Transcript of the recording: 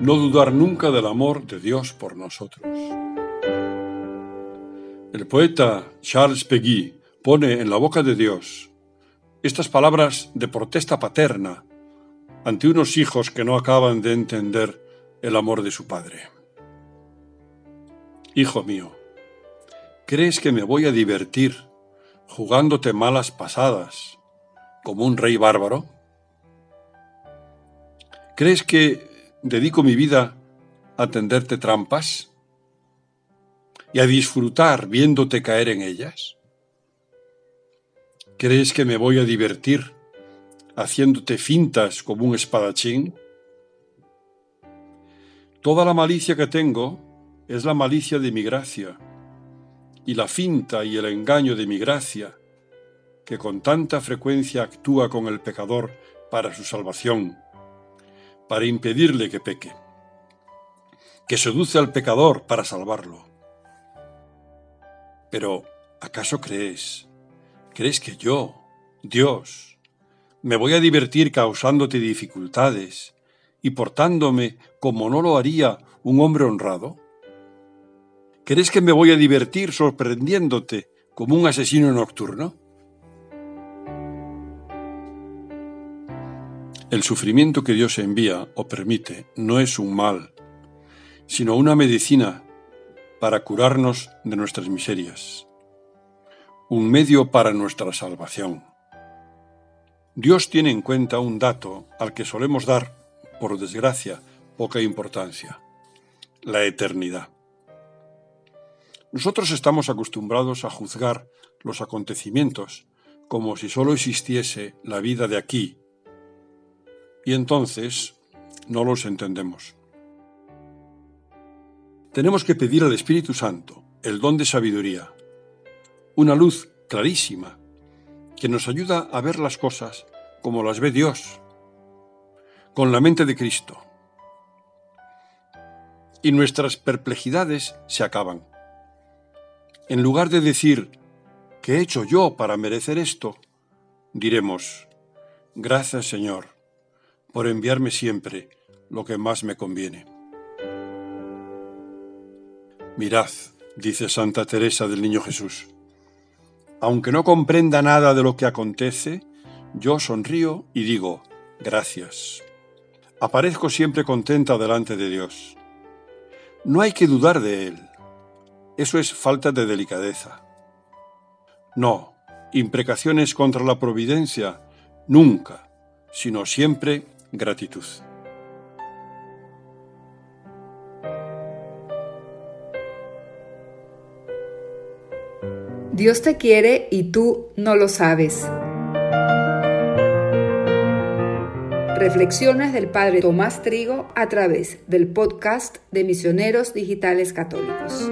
No dudar nunca del amor de Dios por nosotros. El poeta Charles Peguy pone en la boca de Dios estas palabras de protesta paterna ante unos hijos que no acaban de entender el amor de su padre. Hijo mío, ¿crees que me voy a divertir jugándote malas pasadas como un rey bárbaro? ¿Crees que dedico mi vida a tenderte trampas y a disfrutar viéndote caer en ellas? ¿Crees que me voy a divertir haciéndote fintas como un espadachín? Toda la malicia que tengo es la malicia de mi gracia, y la finta y el engaño de mi gracia, que con tanta frecuencia actúa con el pecador para su salvación, para impedirle que peque, que seduce al pecador para salvarlo. Pero, ¿acaso crees, crees que yo, Dios, me voy a divertir causándote dificultades y portándome como no lo haría un hombre honrado? ¿Crees que me voy a divertir sorprendiéndote como un asesino nocturno? El sufrimiento que Dios envía o permite no es un mal, sino una medicina para curarnos de nuestras miserias, un medio para nuestra salvación. Dios tiene en cuenta un dato al que solemos dar, por desgracia, poca importancia, la eternidad. Nosotros estamos acostumbrados a juzgar los acontecimientos como si solo existiese la vida de aquí, y entonces no los entendemos. Tenemos que pedir al Espíritu Santo el don de sabiduría, una luz clarísima que nos ayuda a ver las cosas como las ve Dios, con la mente de Cristo. Y nuestras perplejidades se acaban. En lugar de decir, ¿qué he hecho yo para merecer esto? Diremos, gracias Señor por enviarme siempre lo que más me conviene. Mirad, dice Santa Teresa del Niño Jesús, aunque no comprenda nada de lo que acontece, yo sonrío y digo, gracias. Aparezco siempre contenta delante de Dios. No hay que dudar de Él. Eso es falta de delicadeza. No, imprecaciones contra la providencia, nunca, sino siempre gratitud. Dios te quiere y tú no lo sabes. Reflexiones del Padre Tomás Trigo a través del podcast de Misioneros Digitales Católicos.